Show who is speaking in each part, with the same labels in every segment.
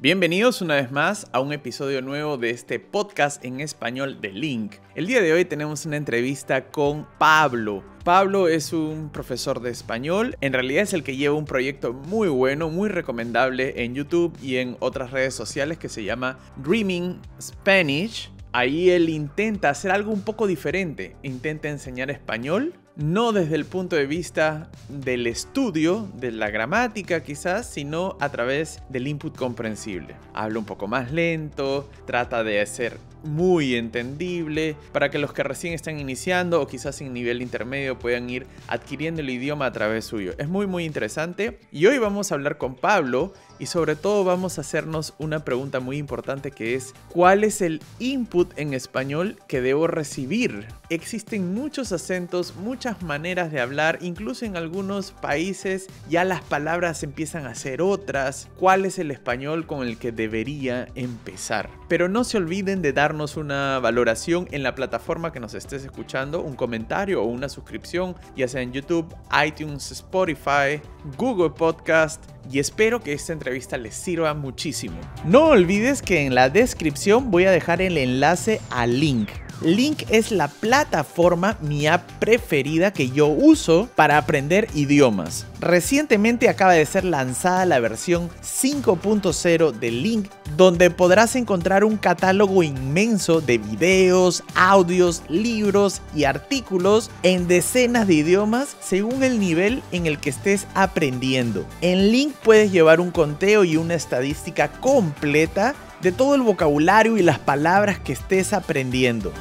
Speaker 1: Bienvenidos una vez más a un episodio nuevo de este podcast en español de Link. El día de hoy tenemos una entrevista con Pablo. Pablo es un profesor de español, en realidad es el que lleva un proyecto muy bueno, muy recomendable en YouTube y en otras redes sociales que se llama Dreaming Spanish. Ahí él intenta hacer algo un poco diferente, intenta enseñar español no desde el punto de vista del estudio, de la gramática quizás, sino a través del input comprensible. Habla un poco más lento, trata de ser muy entendible para que los que recién están iniciando o quizás en nivel intermedio puedan ir adquiriendo el idioma a través suyo. Es muy muy interesante y hoy vamos a hablar con Pablo y sobre todo vamos a hacernos una pregunta muy importante que es ¿cuál es el input en español que debo recibir? Existen muchos acentos, muchas maneras de hablar, incluso en algunos países ya las palabras empiezan a ser otras. ¿Cuál es el español con el que debería empezar? Pero no se olviden de darnos una valoración en la plataforma que nos estés escuchando, un comentario o una suscripción, ya sea en YouTube, iTunes, Spotify, Google Podcast y espero que esta entrevista les sirva muchísimo. No olvides que en la descripción voy a dejar el enlace al link Link es la plataforma, mi app preferida que yo uso para aprender idiomas. Recientemente acaba de ser lanzada la versión 5.0 de Link, donde podrás encontrar un catálogo inmenso de videos, audios, libros y artículos en decenas de idiomas según el nivel en el que estés aprendiendo. En Link puedes llevar un conteo y una estadística completa de todo el vocabulario y las palabras que estés aprendiendo.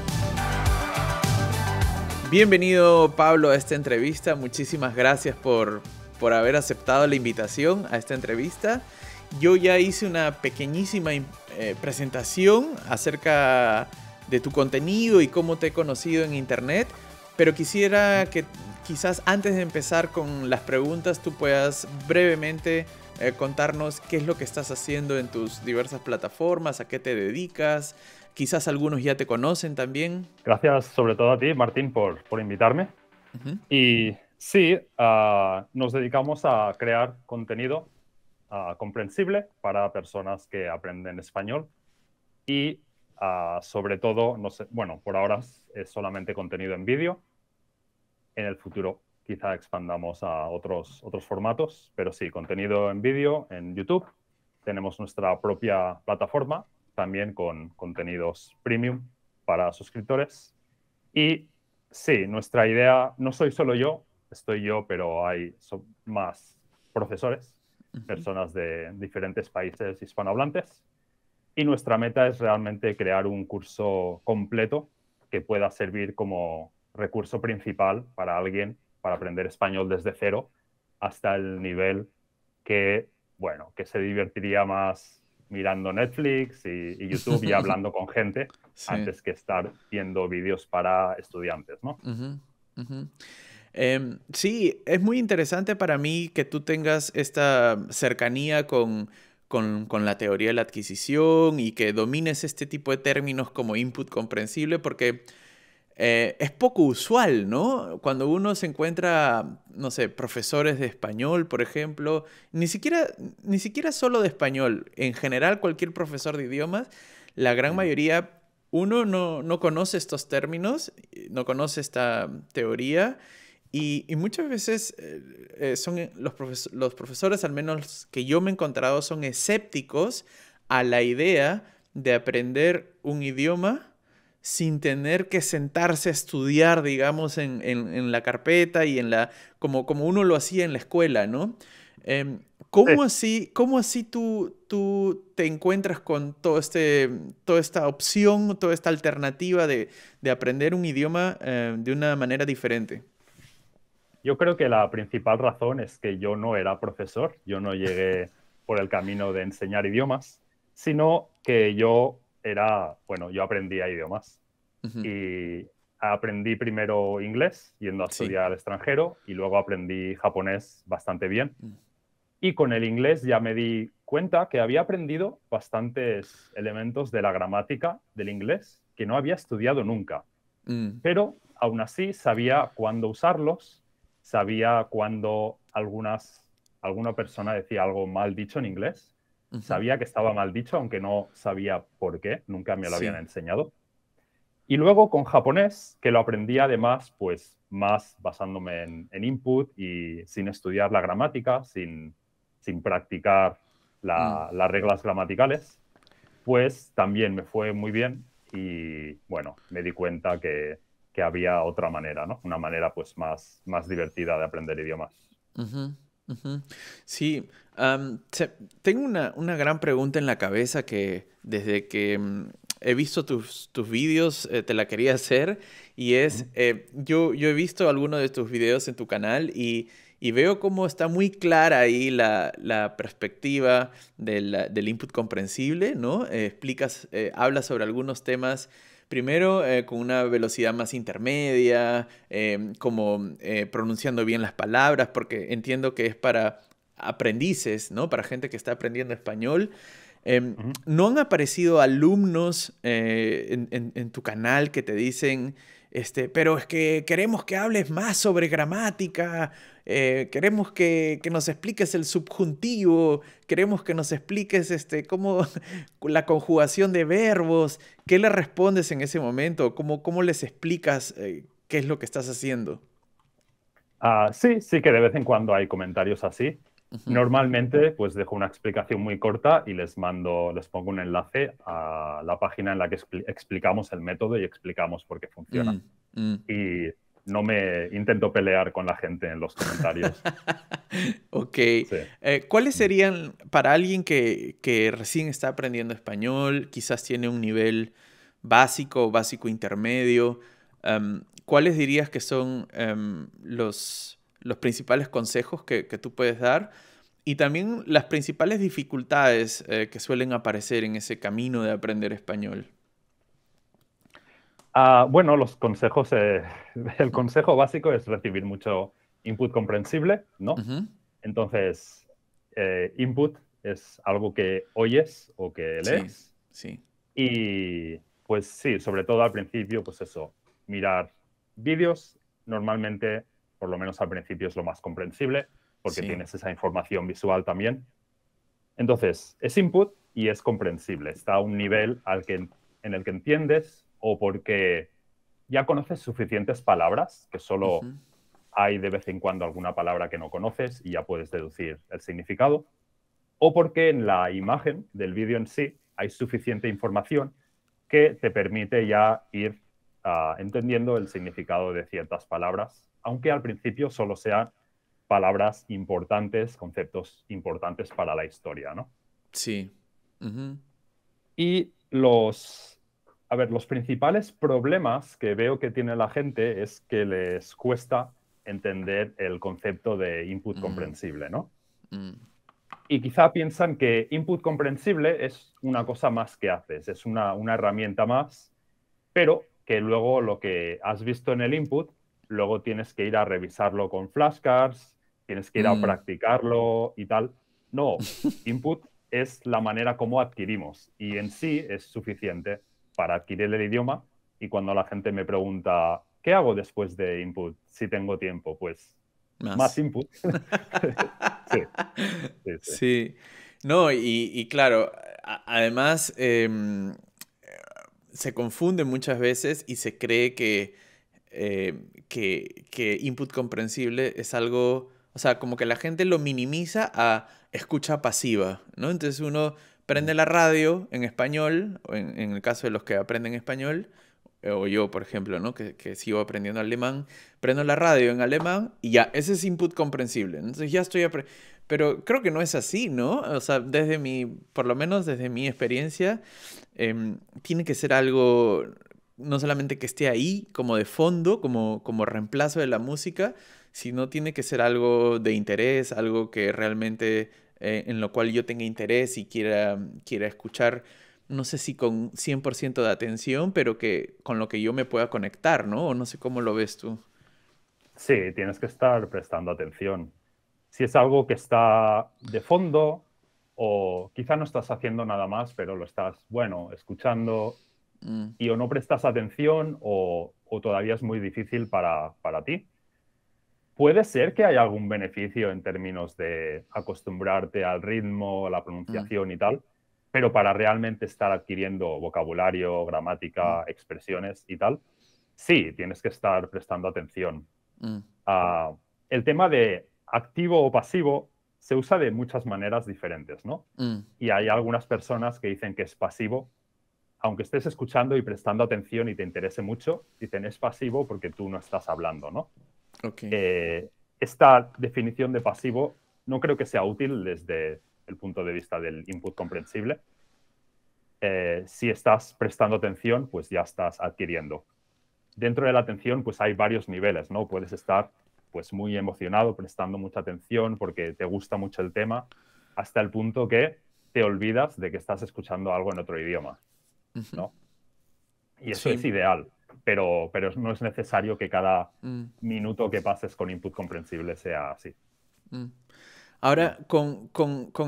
Speaker 1: Bienvenido Pablo a esta entrevista, muchísimas gracias por, por haber aceptado la invitación a esta entrevista. Yo ya hice una pequeñísima eh, presentación acerca de tu contenido y cómo te he conocido en internet, pero quisiera que quizás antes de empezar con las preguntas tú puedas brevemente eh, contarnos qué es lo que estás haciendo en tus diversas plataformas, a qué te dedicas. Quizás algunos ya te conocen también.
Speaker 2: Gracias sobre todo a ti, Martín, por, por invitarme. Y sí, ah, nos dedicamos a crear contenido ah, comprensible para personas que aprenden español y ah, sobre todo, no sé, bueno, por ahora es solamente contenido en vídeo. En el futuro quizá expandamos a otros, otros formatos, pero sí, contenido en vídeo en YouTube. Tenemos nuestra propia plataforma, también con contenidos premium para suscriptores. Y sí, nuestra idea, no soy solo yo, estoy yo, pero hay más profesores, personas de diferentes países hispanohablantes. Y nuestra meta es realmente crear un curso completo que pueda servir como recurso principal para alguien para aprender español desde cero hasta el nivel que, bueno, que se divertiría más mirando Netflix y, YouTube y hablando con gente antes que estar viendo vídeos para estudiantes, ¿no?
Speaker 1: Em, sí, es muy interesante para mí que tú tengas esta cercanía con, con, con, la teoría de la adquisición y que domines este tipo de términos como input comprensible, porque eh, es poco usual, ¿no? Cuando uno se encuentra, no sé, profesores de español, por ejemplo, ni siquiera, ni siquiera solo de español, en general cualquier profesor de idiomas, la gran mayoría, uno no, conoce estos términos, no conoce esta teoría y, muchas veces eh, eh, son los, los profesores, al menos que yo me he encontrado, son escépticos a la idea de aprender un idioma sin tener que sentarse a estudiar, digamos, en, la carpeta y en la. como, como uno lo hacía en la escuela, ¿no? Em, ¿cómo, así, ¿Cómo así tú, tú te encuentras con todo este, toda esta opción, toda esta alternativa de, aprender un idioma em, de una manera diferente?
Speaker 2: Yo creo que la principal razón es que yo no era profesor, yo no llegué por el camino de enseñar idiomas, sino que yo era, bueno, yo aprendía idiomas y aprendí primero inglés yendo a estudiar al extranjero y luego aprendí japonés bastante bien. Mm. Y con el inglés ya me di cuenta que había aprendido bastantes elementos de la gramática del inglés que no había estudiado nunca. Mm. Pero aún así sabía cuándo usarlos, sabía cuándo algunas, alguna persona decía algo mal dicho en inglés Sabía que estaba mal dicho, aunque no sabía por qué, nunca me lo habían enseñado. Y luego con japonés, que lo aprendí además, pues más basándome en, input y sin estudiar la gramática, sin, sin practicar mm. las reglas gramaticales, pues también me fue muy bien y bueno, me di cuenta que, que había otra manera, ¿no? Una manera pues más, más divertida de aprender idiomas.
Speaker 1: Sí, tengo una, una, gran pregunta en la cabeza que desde que mm, he visto tus, tus vídeos, eh, te la quería hacer. Y es, eh, yo, yo he visto algunos de tus videos en tu canal y, y veo cómo está muy clara ahí la, la perspectiva del, del, input comprensible, ¿no? Eh, explicas, hablas sobre algunos temas. Primero, con una velocidad más intermedia, como pronunciando bien las palabras, porque entiendo que es para aprendices, ¿no? Para gente que está aprendiendo español. Em, ¿No han aparecido alumnos eh, en, tu canal que te dicen, este, pero es que queremos que hables más sobre gramática, eh, queremos que, nos expliques el subjuntivo, queremos que nos expliques este, cómo la conjugación de verbos, ¿qué le respondes en ese momento? ¿Cómo, cómo les explicas eh, qué es lo que estás haciendo?
Speaker 2: Ah, sí, sí que de vez en cuando hay comentarios así. Normalmente, pues dejo una explicación muy corta y les mando, les pongo un enlace a la página en la que explicamos el método y explicamos por qué funciona. Mm, mm. Y no me intento pelear con la gente en los comentarios.
Speaker 1: ok. Eh, ¿Cuáles serían, para alguien que, que, recién está aprendiendo español, quizás tiene un nivel básico, básico intermedio, em, ¿cuáles dirías que son em, los los principales consejos que, tú puedes dar y también las principales dificultades eh, que suelen aparecer en ese camino de aprender español.
Speaker 2: Ah, bueno, los consejos, eh, el consejo básico es recibir mucho input comprensible, ¿no? Entonces, eh, input es algo que oyes o que lees.
Speaker 1: Sí, sí.
Speaker 2: Y pues sí, sobre todo al principio, pues eso, mirar vídeos, normalmente por lo menos al principio es lo más comprensible, porque tienes esa información visual también. Entonces, es input y es comprensible. Está a un nivel al que, en el que entiendes o porque ya conoces suficientes palabras, que solo hay de vez en cuando alguna palabra que no conoces y ya puedes deducir el significado, o porque en la imagen del vídeo en sí hay suficiente información que te permite ya ir ah, entendiendo el significado de ciertas palabras aunque al principio solo sean palabras importantes, conceptos importantes para la historia, ¿no?
Speaker 1: Sí.
Speaker 2: Y los, a ver, los principales problemas que veo que tiene la gente es que les cuesta entender el concepto de input mm. comprensible, ¿no? Mm. Y quizá piensan que input comprensible es una cosa más que haces, es una, una herramienta más, pero que luego lo que has visto en el input luego tienes que ir a revisarlo con flashcards, tienes que ir a mm. practicarlo y tal. No, input es la manera como adquirimos y en sí es suficiente para adquirir el idioma y cuando la gente me pregunta, ¿qué hago después de input si tengo tiempo? Pues más, input.
Speaker 1: sí, sí, No, y, claro, además em, se confunde muchas veces y se cree que eh, que, input comprensible es algo, o sea, como que la gente lo minimiza a escucha pasiva, ¿no? Entonces uno prende la radio en español, o en, el caso de los que aprenden español, eh, o yo, por ejemplo, ¿no? Que, que, sigo aprendiendo alemán, prendo la radio en alemán y ya, ese es input comprensible. Entonces ya estoy Pero creo que no es así, ¿no? O sea, desde mi, por lo menos desde mi experiencia, em, tiene que ser algo no solamente que esté ahí como de fondo, como, como reemplazo de la música, sino tiene que ser algo de interés, algo que realmente eh, en lo cual yo tenga interés y quiera, quiera escuchar, no sé si con 100% de atención, pero que con lo que yo me pueda conectar, ¿no? O no sé cómo lo ves tú.
Speaker 2: Sí, tienes que estar prestando atención. Si es algo que está de fondo o quizá no estás haciendo nada más, pero lo estás, bueno, escuchando, Mm. y o no prestas atención o, todavía es muy difícil para, ti. puede ser que haya algún beneficio en términos de acostumbrarte al ritmo, la pronunciación y tal, pero para realmente estar adquiriendo vocabulario, gramática, expresiones y tal, sí, tienes que estar prestando atención. Ah, el tema de activo o pasivo se usa de muchas maneras diferentes, ¿no? Y hay algunas personas que dicen que es pasivo, aunque estés escuchando y prestando atención y te interese mucho, dicen es pasivo porque tú no estás hablando, ¿no? Eh, esta definición de pasivo no creo que sea útil desde el punto de vista del input comprensible. Eh, si estás prestando atención, pues ya estás adquiriendo. Dentro de la atención, pues hay varios niveles, ¿no? Puedes estar pues muy emocionado, prestando mucha atención porque te gusta mucho el tema, hasta el punto que te olvidas de que estás escuchando algo en otro idioma, ¿no? Y eso es ideal, pero, pero no es necesario que cada mm. minuto que pases con input comprensible sea así. Mm.
Speaker 1: Ahora, con,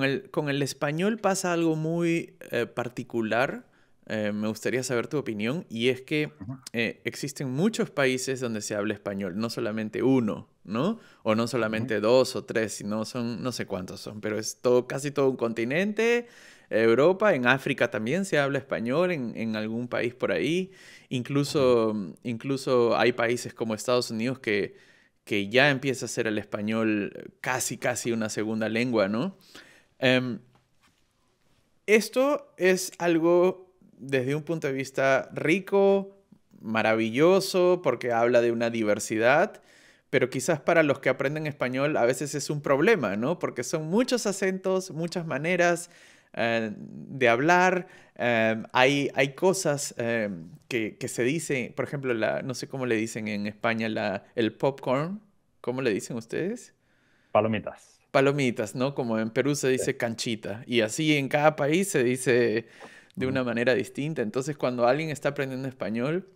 Speaker 1: el, español pasa algo muy eh, particular. Eh, me gustaría saber tu opinión. Y es que eh, existen muchos países donde se habla español, no solamente uno, ¿no? O no solamente dos o tres, sino son no sé cuántos son, pero es todo, casi todo un continente. Europa, en África también se habla español, en, algún país por ahí. Incluso, incluso hay países como Estados Unidos que que ya empieza a ser el español casi, casi una segunda lengua, ¿no? Em, esto es algo desde un punto de vista rico, maravilloso, porque habla de una diversidad, pero quizás para los que aprenden español a veces es un problema, ¿no? Porque son muchos acentos, muchas maneras eh, de hablar, em, hay, hay, cosas em, que, se dicen, por ejemplo, la, no sé cómo le dicen en España la, el popcorn, ¿cómo le dicen ustedes?
Speaker 2: Palomitas.
Speaker 1: Palomitas, ¿no? Como en Perú se dice canchita. Y así en cada país se dice de una manera distinta. Entonces, cuando alguien está aprendiendo español,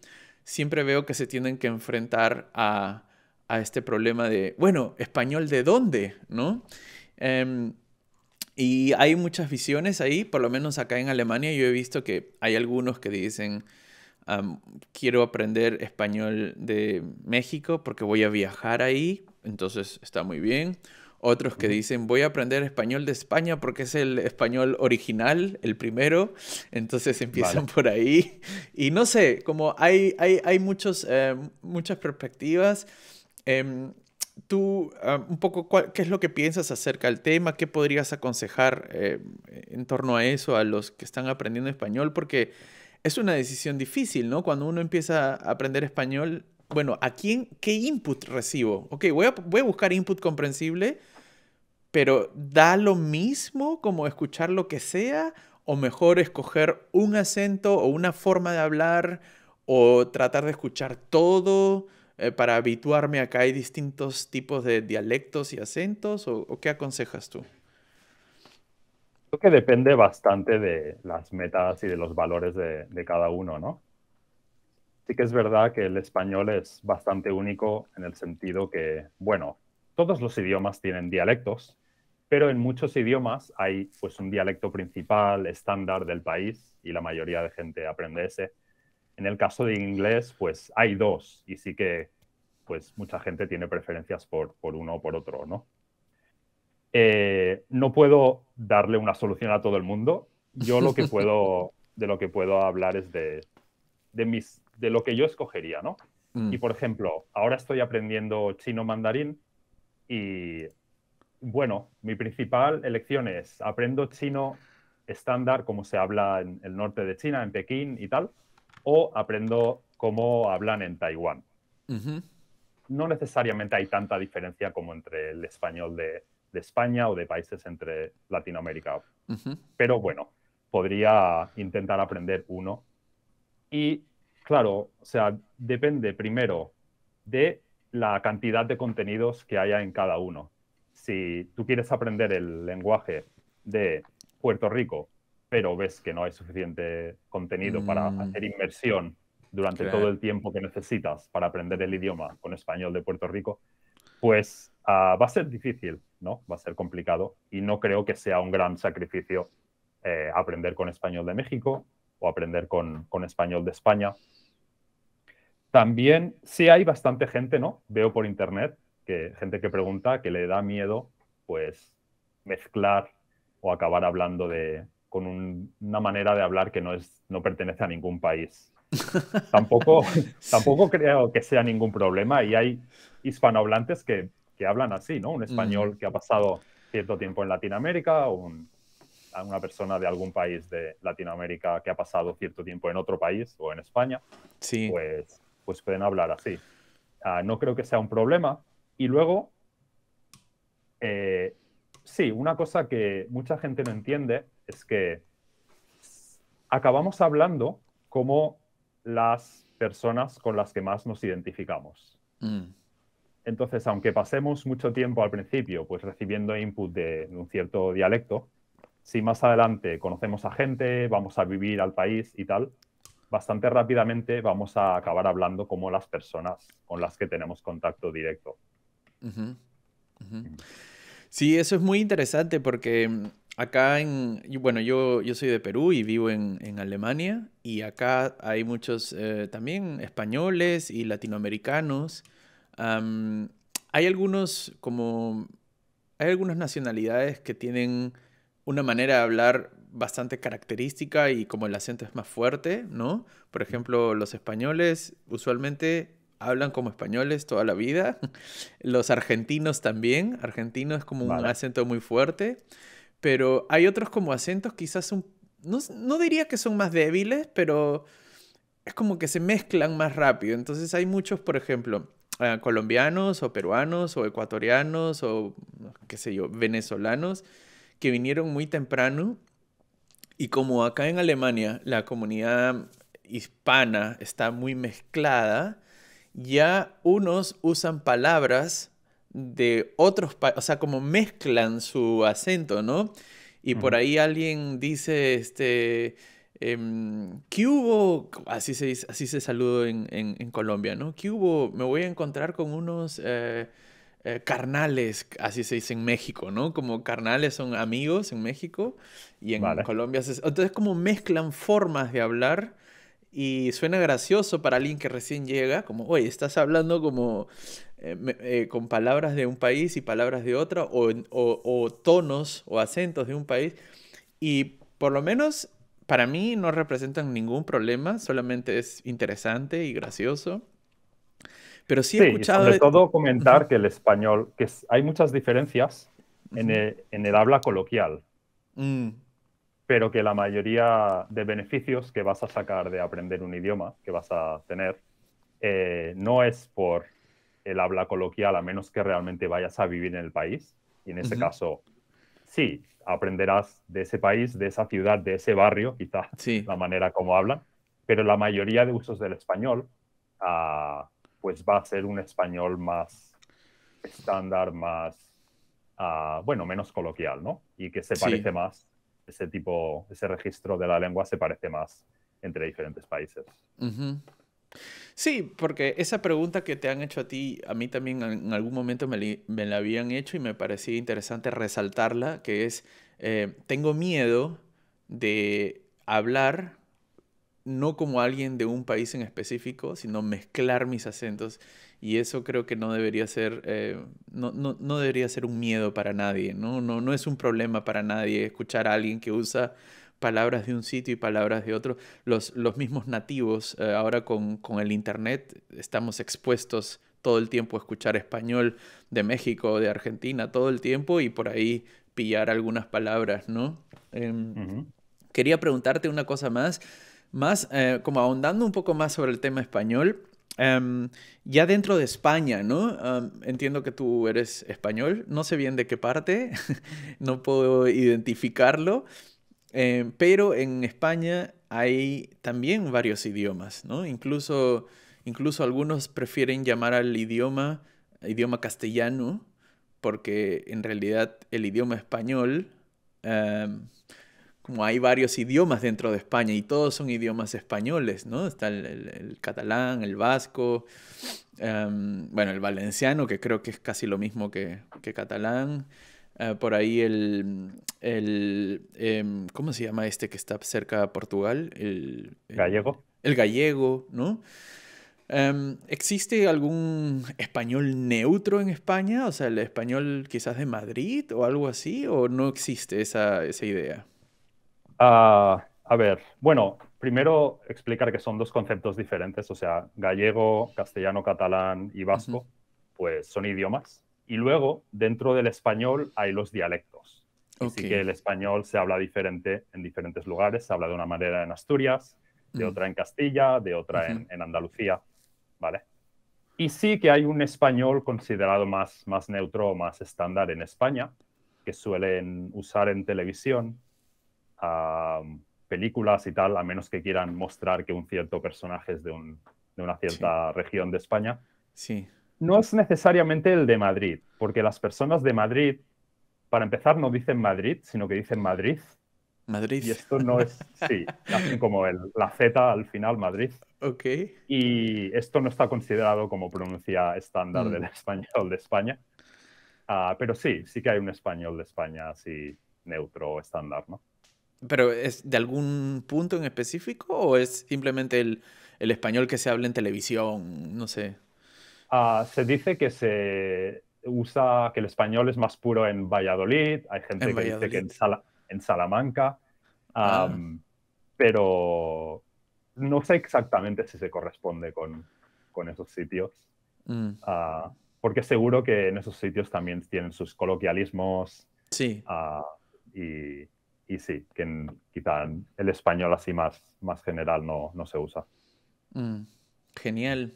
Speaker 1: siempre veo que se tienen que enfrentar a, este problema de, bueno, español de dónde, ¿no? Em, y hay muchas visiones ahí, por lo menos acá en Alemania yo he visto que hay algunos que dicen, quiero aprender español de México porque voy a viajar ahí, entonces está muy bien. Otros que dicen, voy a aprender español de España porque es el español original, el primero. Entonces empiezan por ahí. Y no sé, como hay, hay, hay muchos, eh, muchas perspectivas. Em, tú, ah, un poco, ¿qué es lo que piensas acerca del tema? ¿Qué podrías aconsejar eh, en torno a eso a los que están aprendiendo español? Porque es una decisión difícil, ¿no? Cuando uno empieza a aprender español, bueno, ¿a quién, qué input recibo? Ok, voy a, voy a buscar input comprensible, pero ¿da lo mismo como escuchar lo que sea? ¿O mejor escoger un acento o una forma de hablar? ¿O tratar de escuchar todo? Eh, para habituarme a que hay distintos tipos de dialectos y acentos? ¿O, qué aconsejas tú?
Speaker 2: Creo que depende bastante de las metas y de los valores de, cada uno, ¿no? Sí que es verdad que el español es bastante único en el sentido que, bueno, todos los idiomas tienen dialectos, pero en muchos idiomas hay pues un dialecto principal, estándar del país, y la mayoría de gente aprende ese. En el caso de inglés, pues hay dos y sí que pues mucha gente tiene preferencias por, por uno o por otro, ¿no? Eh, no puedo darle una solución a todo el mundo. Yo lo que puedo, de lo que puedo hablar es de, de, mis, de lo que yo escogería, ¿no? Mm. Y por ejemplo, ahora estoy aprendiendo chino mandarín y bueno, mi principal elección es aprendo chino estándar como se habla en el norte de China, en Pekín y tal, o aprendo cómo hablan en Taiwán. No necesariamente hay tanta diferencia como entre el español de, España o de países entre Latinoamérica. Pero bueno, podría intentar aprender uno. Y claro, o sea, depende primero de la cantidad de contenidos que haya en cada uno. Si tú quieres aprender el lenguaje de Puerto Rico pero ves que no hay suficiente contenido para mm. hacer inmersión durante todo el tiempo que necesitas para aprender el idioma con español de Puerto Rico, pues ah, va a ser difícil, ¿no? Va a ser complicado y no creo que sea un gran sacrificio eh, aprender con español de México o aprender con, con, español de España. También sí hay bastante gente, ¿no? Veo por internet que gente que pregunta que le da miedo, pues, mezclar o acabar hablando de, con una manera de hablar que no, es, no pertenece a ningún país. tampoco, tampoco creo que sea ningún problema y hay hispanohablantes que, que hablan así, ¿no? Un español que ha pasado cierto tiempo en Latinoamérica o una persona de algún país de Latinoamérica que ha pasado cierto tiempo en otro país o en España, sí. pues, pues pueden hablar así. Ah, no creo que sea un problema. Y luego, eh, sí, una cosa que mucha gente no entiende es que acabamos hablando como las personas con las que más nos identificamos. Mm. Entonces, aunque pasemos mucho tiempo al principio pues recibiendo input de, un cierto dialecto, si más adelante conocemos a gente, vamos a vivir al país y tal, bastante rápidamente vamos a acabar hablando como las personas con las que tenemos contacto directo.
Speaker 1: Sí, eso es muy interesante porque mm, acá en, bueno, yo, yo soy de Perú y vivo en, Alemania y acá hay muchos eh, también españoles y latinoamericanos. hay algunos como, hay algunas nacionalidades que tienen una manera de hablar bastante característica y como el acento es más fuerte, ¿no? Por ejemplo, los españoles usualmente hablan como españoles toda la vida. Los argentinos también. Argentino es como un acento muy fuerte pero hay otros como acentos quizás un, no, diría que son más débiles, pero es como que se mezclan más rápido. Entonces hay muchos, por ejemplo, eh, colombianos o peruanos o ecuatorianos o qué sé yo, venezolanos que vinieron muy temprano y como acá en Alemania la comunidad hispana está muy mezclada, ya unos usan palabras de otros países, o sea, como mezclan su acento, ¿no? Y por ahí alguien dice, este, em, ¿qué hubo? Así se, así se saludó en, en, Colombia, ¿no? ¿Qué hubo? Me voy a encontrar con unos eh, eh, carnales, así se dice en México, ¿no? Como carnales son amigos en México y en Colombia. entonces, como mezclan formas de hablar y suena gracioso para alguien que recién llega, como, oye, estás hablando como eh, eh, con palabras de un país y palabras de otro, o, tonos o acentos de un país, y por lo menos para mí no representan ningún problema, solamente es interesante y gracioso. Pero sí he escuchado...
Speaker 2: Sobre todo comentar que el español, que hay muchas diferencias en, el, habla coloquial. Mm pero que la mayoría de beneficios que vas a sacar de aprender un idioma, que vas a tener, eh, no es por el habla coloquial, a menos que realmente vayas a vivir en el país. Y en ese caso, sí, aprenderás de ese país, de esa ciudad, de ese barrio, quizás la manera como hablan, pero la mayoría de usos del español, ah, pues va a ser un español más estándar, más, ah, bueno, menos coloquial, ¿no? Y que se parece más ese tipo, ese registro de la lengua se parece más entre diferentes países.
Speaker 1: Sí, porque esa pregunta que te han hecho a ti, a mí también en algún momento me, la habían hecho y me parecía interesante resaltarla, que es, eh, tengo miedo de hablar no como alguien de un país en específico, sino mezclar mis acentos. Y eso creo que no debería ser, eh, no, no, no, debería ser un miedo para nadie, ¿no? ¿no? No es un problema para nadie escuchar a alguien que usa palabras de un sitio y palabras de otro. Los, los mismos nativos, eh, ahora con, con, el Internet, estamos expuestos todo el tiempo a escuchar español de México, de Argentina, todo el tiempo y por ahí pillar algunas palabras, ¿no? Em, quería preguntarte una cosa más, más eh, como ahondando un poco más sobre el tema español. Em, ya dentro de España, ¿no? entiendo que tú eres español, no sé bien de qué parte, no puedo identificarlo, em, pero en España hay también varios idiomas, ¿no? Incluso, incluso algunos prefieren llamar al idioma idioma castellano, porque en realidad el idioma español em, como hay varios idiomas dentro de España y todos son idiomas españoles, ¿no? Está el, catalán, el vasco, em, bueno, el valenciano, que creo que es casi lo mismo que, catalán. Eh, por ahí el, em, ¿cómo se llama este que está cerca de Portugal? El,
Speaker 2: gallego.
Speaker 1: El gallego, ¿no? Em, ¿Existe algún español neutro en España? O sea, el español quizás de Madrid o algo así, o no existe esa, esa idea?
Speaker 2: Ah, a ver, bueno, primero explicar que son dos conceptos diferentes, o sea, gallego, castellano, catalán y vasco, pues son idiomas. Y luego, dentro del español hay los dialectos. Así que el español se habla diferente en diferentes lugares, se habla de una manera en Asturias, de mm. otra en Castilla, de otra en, en Andalucía. ¿vale? Y sí que hay un español considerado más, más neutro o más estándar en España, que suelen usar en televisión, películas y tal, a menos que quieran mostrar que un cierto personaje es de, de una cierta región de España.
Speaker 1: Sí.
Speaker 2: No es necesariamente el de Madrid, porque las personas de Madrid, para empezar, no dicen Madrid, sino que dicen Madrid.
Speaker 1: Madrid.
Speaker 2: Y esto no es, sí, hacen como el, la Z al final, Madrid.
Speaker 1: Ok.
Speaker 2: Y esto no está considerado como pronuncia estándar del mm. español de España. Ah, pero sí, sí que hay un español de España así neutro o estándar, ¿no?
Speaker 1: ¿Pero es de algún punto en específico o es simplemente el, el español que se habla en televisión? No sé.
Speaker 2: Ah, se dice que se usa, que el español es más puro en Valladolid, hay gente que dice que en, en Salamanca, ah. pero no sé exactamente si se corresponde con, con esos sitios, mm. ah, porque seguro que en esos sitios también tienen sus coloquialismos.
Speaker 1: Sí.
Speaker 2: Ah, y, y, sí, que quizá el español así más, más general no, no se usa.
Speaker 1: Mm. Genial.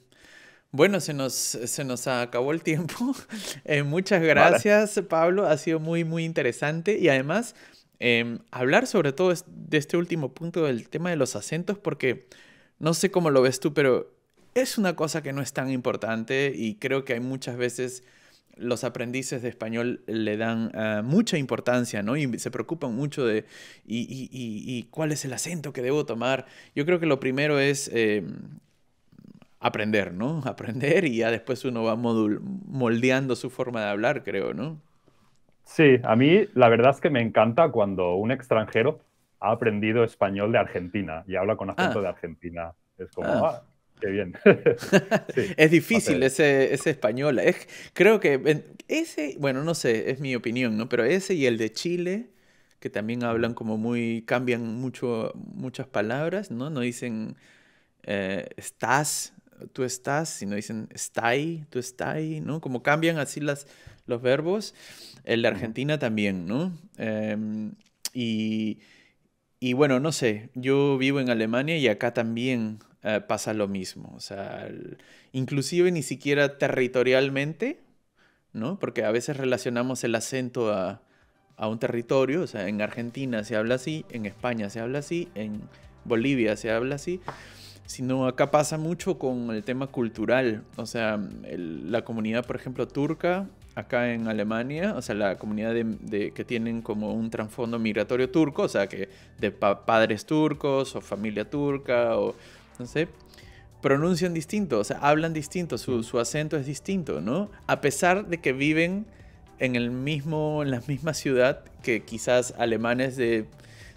Speaker 1: Bueno, se nos, se nos acabó el tiempo. Eh, muchas gracias, Pablo. Ha sido muy, muy interesante. Y además, Em, hablar sobre todo de este último punto del tema de los acentos, porque no sé cómo lo ves tú, pero es una cosa que no es tan importante y creo que hay muchas veces los aprendices de español le dan ah, mucha importancia, ¿no? Y se preocupan mucho de, y, cuál es el acento que debo tomar? Yo creo que lo primero es em, aprender, ¿no? Aprender y ya después uno va moldeando su forma de hablar, creo, ¿no?
Speaker 2: Sí, a mí la verdad es que me encanta cuando un extranjero ha aprendido español de Argentina y habla con acento ah. de Argentina. Es como, ah, ah qué bien.
Speaker 1: es difícil ese, ese español. Es, creo que ese, bueno, no sé, es mi opinión, ¿no? Pero ese y el de Chile, que también hablan como muy, cambian mucho, muchas palabras, ¿no? No dicen eh, estás, tú estás, sino dicen estai, tú estai, ¿no? Como cambian así las, los verbos. El de Argentina también, ¿no? Em, y, y, bueno, no sé, yo vivo en Alemania y acá también eh, pasa lo mismo. O sea, inclusive ni siquiera territorialmente, ¿no? Porque a veces relacionamos el acento a, a un territorio. O sea, en Argentina se habla así, en España se habla así, en Bolivia se habla así sino acá pasa mucho con el tema cultural. O sea, la comunidad, por ejemplo, turca acá en Alemania, o sea, la comunidad de, que tienen como un trasfondo migratorio turco, o sea, que de padres turcos o familia turca o no sé, pronuncian distinto, o sea, hablan distinto, su, su acento es distinto, ¿no? A pesar de que viven en el mismo, en la misma ciudad que quizás alemanes de,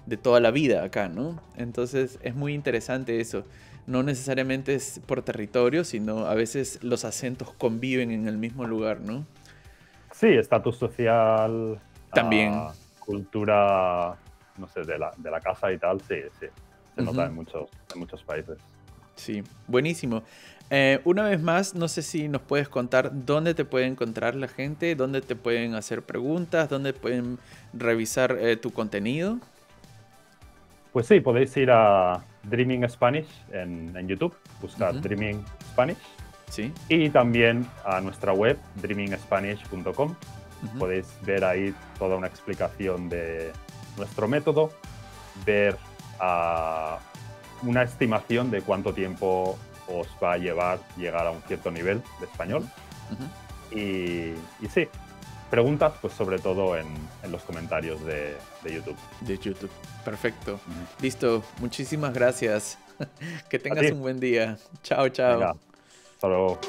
Speaker 1: de toda la vida acá, ¿no? Entonces es muy interesante eso. No necesariamente es por territorio, sino a veces los acentos conviven en el mismo lugar, ¿no?
Speaker 2: Sí, estatus social.
Speaker 1: También.
Speaker 2: cultura, no sé, de la, de la, casa y tal, sí, sí. Se nota en, muchos, en muchos países.
Speaker 1: Sí, buenísimo. Eh, una vez más, no sé si nos puedes contar dónde te puede encontrar la gente, dónde te pueden hacer preguntas, dónde pueden revisar eh, tu contenido.
Speaker 2: Pues sí, podéis ir a Dreaming Spanish en, en YouTube, buscar Dreaming Spanish y también a nuestra web, dreamingspanish.com. Podéis ver ahí toda una explicación de nuestro método, ver ah, una estimación de cuánto tiempo os va a llevar llegar a un cierto nivel de español. y, sí, preguntas, pues sobre todo en, los comentarios de, YouTube.
Speaker 1: De YouTube, perfecto. Listo, muchísimas gracias. que tengas un buen día. Chao, chao.
Speaker 2: Hasta luego.